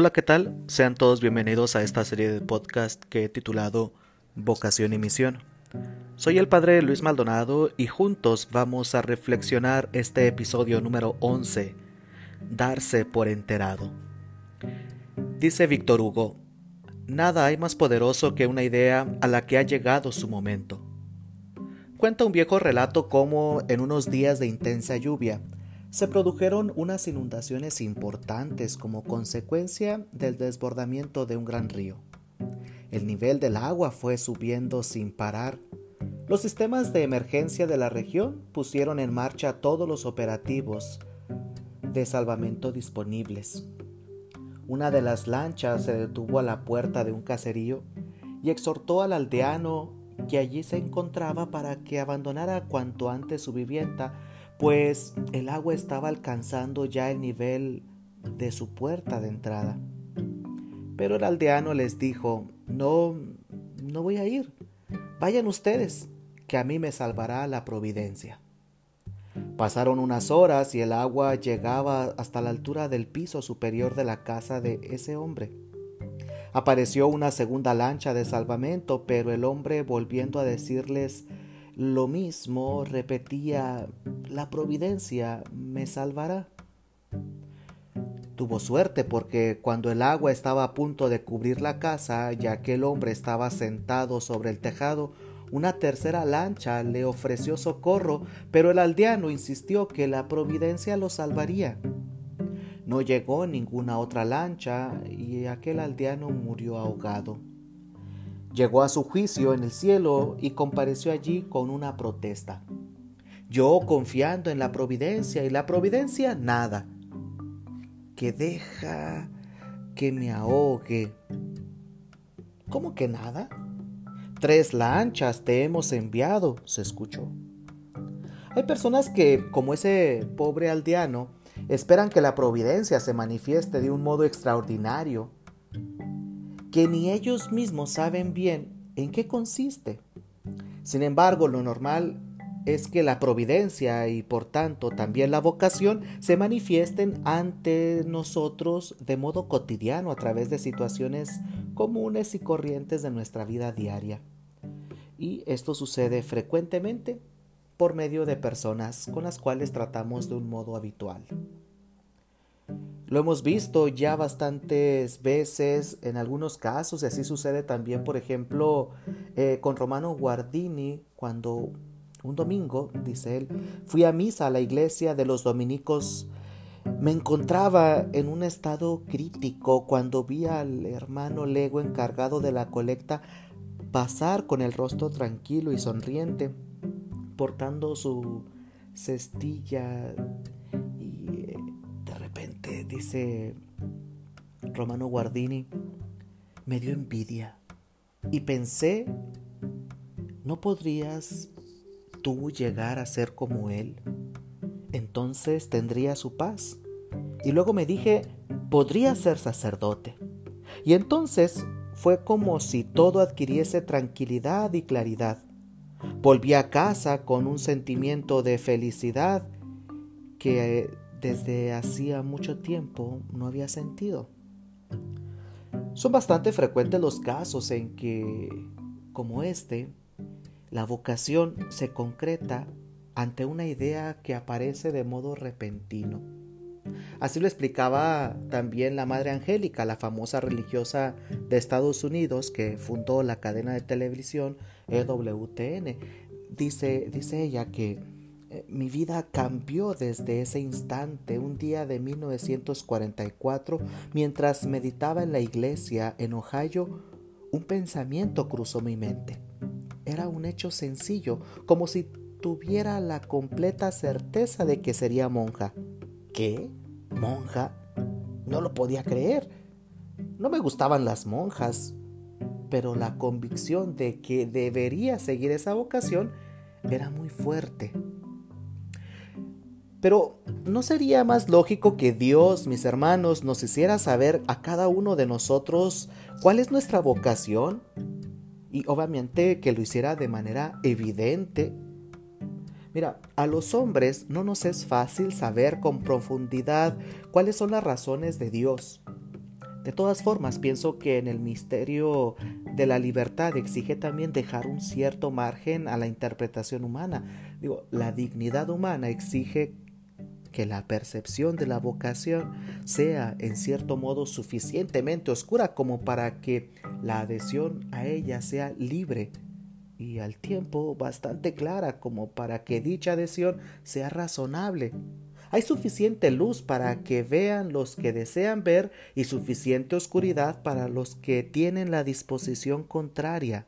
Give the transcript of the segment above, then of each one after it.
Hola, ¿qué tal? Sean todos bienvenidos a esta serie de podcast que he titulado Vocación y Misión. Soy el padre Luis Maldonado y juntos vamos a reflexionar este episodio número 11, Darse por enterado. Dice Víctor Hugo, Nada hay más poderoso que una idea a la que ha llegado su momento. Cuenta un viejo relato cómo en unos días de intensa lluvia, se produjeron unas inundaciones importantes como consecuencia del desbordamiento de un gran río. El nivel del agua fue subiendo sin parar. Los sistemas de emergencia de la región pusieron en marcha todos los operativos de salvamento disponibles. Una de las lanchas se detuvo a la puerta de un caserío y exhortó al aldeano que allí se encontraba para que abandonara cuanto antes su vivienda pues el agua estaba alcanzando ya el nivel de su puerta de entrada. Pero el aldeano les dijo, no, no voy a ir, vayan ustedes, que a mí me salvará la providencia. Pasaron unas horas y el agua llegaba hasta la altura del piso superior de la casa de ese hombre. Apareció una segunda lancha de salvamento, pero el hombre volviendo a decirles lo mismo repetía, la providencia me salvará. Tuvo suerte porque cuando el agua estaba a punto de cubrir la casa y aquel hombre estaba sentado sobre el tejado, una tercera lancha le ofreció socorro, pero el aldeano insistió que la providencia lo salvaría. No llegó ninguna otra lancha y aquel aldeano murió ahogado. Llegó a su juicio en el cielo y compareció allí con una protesta. Yo confiando en la providencia y la providencia nada. Que deja que me ahogue. ¿Cómo que nada? Tres lanchas te hemos enviado, se escuchó. Hay personas que, como ese pobre aldeano, esperan que la providencia se manifieste de un modo extraordinario que ni ellos mismos saben bien en qué consiste. Sin embargo, lo normal es que la providencia y por tanto también la vocación se manifiesten ante nosotros de modo cotidiano a través de situaciones comunes y corrientes de nuestra vida diaria. Y esto sucede frecuentemente por medio de personas con las cuales tratamos de un modo habitual. Lo hemos visto ya bastantes veces en algunos casos y así sucede también, por ejemplo, eh, con Romano Guardini, cuando un domingo, dice él, fui a misa a la iglesia de los dominicos. Me encontraba en un estado crítico cuando vi al hermano Lego encargado de la colecta pasar con el rostro tranquilo y sonriente, portando su cestilla dice Romano Guardini, me dio envidia y pensé, ¿no podrías tú llegar a ser como él? Entonces tendría su paz. Y luego me dije, podría ser sacerdote. Y entonces fue como si todo adquiriese tranquilidad y claridad. Volví a casa con un sentimiento de felicidad que desde hacía mucho tiempo no había sentido. Son bastante frecuentes los casos en que, como este, la vocación se concreta ante una idea que aparece de modo repentino. Así lo explicaba también la Madre Angélica, la famosa religiosa de Estados Unidos que fundó la cadena de televisión EWTN. Dice, dice ella que mi vida cambió desde ese instante, un día de 1944, mientras meditaba en la iglesia en Ohio, un pensamiento cruzó mi mente. Era un hecho sencillo, como si tuviera la completa certeza de que sería monja. ¿Qué? ¿Monja? No lo podía creer. No me gustaban las monjas, pero la convicción de que debería seguir esa vocación era muy fuerte. Pero ¿no sería más lógico que Dios, mis hermanos, nos hiciera saber a cada uno de nosotros cuál es nuestra vocación? Y obviamente que lo hiciera de manera evidente. Mira, a los hombres no nos es fácil saber con profundidad cuáles son las razones de Dios. De todas formas, pienso que en el misterio de la libertad exige también dejar un cierto margen a la interpretación humana. Digo, la dignidad humana exige que la percepción de la vocación sea en cierto modo suficientemente oscura como para que la adhesión a ella sea libre y al tiempo bastante clara como para que dicha adhesión sea razonable. Hay suficiente luz para que vean los que desean ver y suficiente oscuridad para los que tienen la disposición contraria.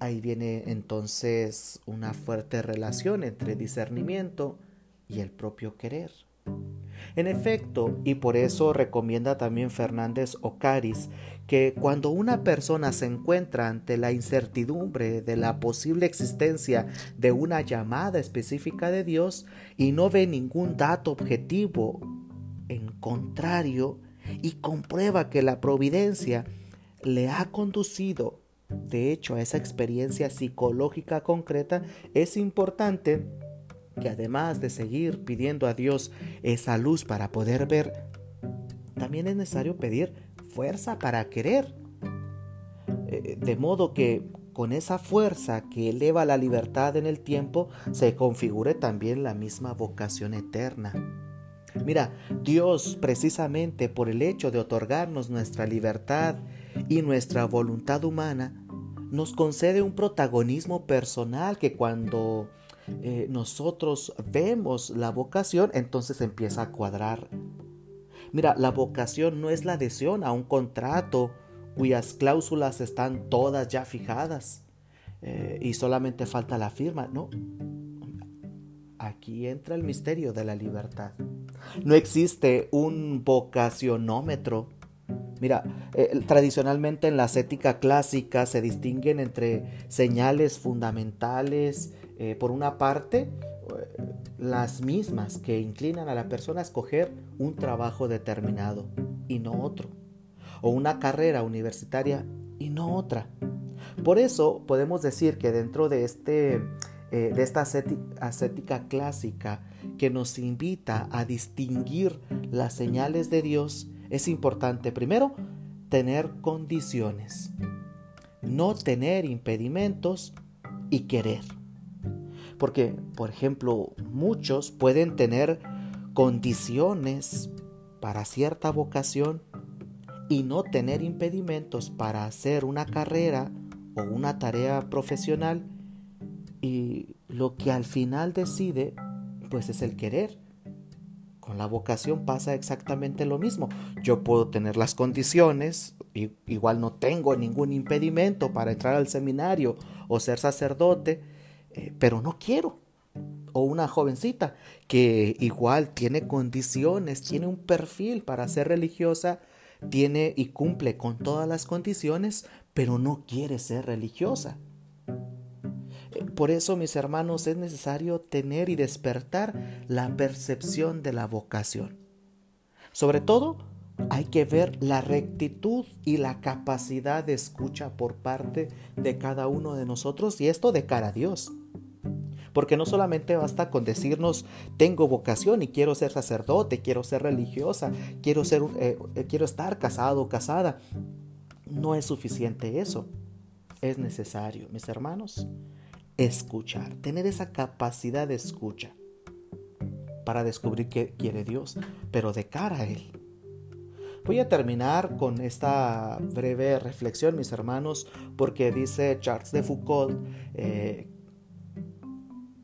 Ahí viene entonces una fuerte relación entre discernimiento y el propio querer. En efecto, y por eso recomienda también Fernández Ocaris, que cuando una persona se encuentra ante la incertidumbre de la posible existencia de una llamada específica de Dios y no ve ningún dato objetivo en contrario y comprueba que la providencia le ha conducido de hecho a esa experiencia psicológica concreta, es importante que además de seguir pidiendo a Dios esa luz para poder ver, también es necesario pedir fuerza para querer. Eh, de modo que con esa fuerza que eleva la libertad en el tiempo se configure también la misma vocación eterna. Mira, Dios precisamente por el hecho de otorgarnos nuestra libertad y nuestra voluntad humana, nos concede un protagonismo personal que cuando eh, nosotros vemos la vocación, entonces empieza a cuadrar. Mira, la vocación no es la adhesión a un contrato cuyas cláusulas están todas ya fijadas eh, y solamente falta la firma, no. Aquí entra el misterio de la libertad. No existe un vocacionómetro. Mira, eh, tradicionalmente en la ascética clásica se distinguen entre señales fundamentales eh, por una parte, eh, las mismas que inclinan a la persona a escoger un trabajo determinado y no otro, o una carrera universitaria y no otra. Por eso podemos decir que dentro de, este, de esta ascética clásica que nos invita a distinguir las señales de Dios, es importante primero tener condiciones, no tener impedimentos y querer. Porque, por ejemplo, muchos pueden tener condiciones para cierta vocación y no tener impedimentos para hacer una carrera o una tarea profesional y lo que al final decide pues es el querer. Con la vocación pasa exactamente lo mismo. Yo puedo tener las condiciones, igual no tengo ningún impedimento para entrar al seminario o ser sacerdote, eh, pero no quiero. O una jovencita que igual tiene condiciones, tiene un perfil para ser religiosa, tiene y cumple con todas las condiciones, pero no quiere ser religiosa. Por eso, mis hermanos, es necesario tener y despertar la percepción de la vocación. Sobre todo, hay que ver la rectitud y la capacidad de escucha por parte de cada uno de nosotros y esto de cara a Dios. Porque no solamente basta con decirnos tengo vocación y quiero ser sacerdote, quiero ser religiosa, quiero, ser, eh, eh, quiero estar casado o casada. No es suficiente eso. Es necesario, mis hermanos, escuchar, tener esa capacidad de escucha para descubrir qué quiere Dios, pero de cara a Él. Voy a terminar con esta breve reflexión, mis hermanos, porque dice Charles de Foucault eh,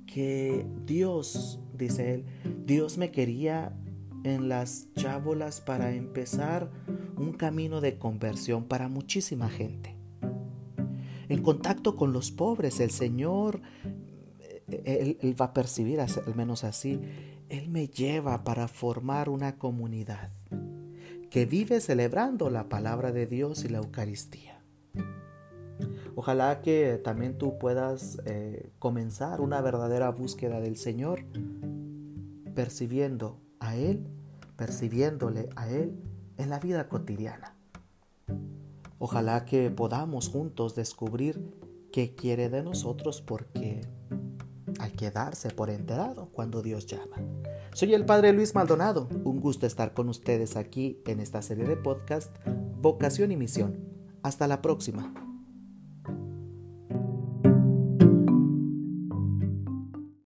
que Dios, dice él, Dios me quería en las chábolas para empezar un camino de conversión para muchísima gente. En contacto con los pobres, el Señor, él, va a percibir, al menos así, Él me lleva para formar una comunidad que vive celebrando la palabra de Dios y la Eucaristía. Ojalá que también tú puedas eh, comenzar una verdadera búsqueda del Señor, percibiendo a Él, percibiéndole a Él en la vida cotidiana. Ojalá que podamos juntos descubrir qué quiere de nosotros porque hay que darse por enterado cuando Dios llama. Soy el Padre Luis Maldonado. Un gusto estar con ustedes aquí en esta serie de podcast Vocación y Misión. Hasta la próxima.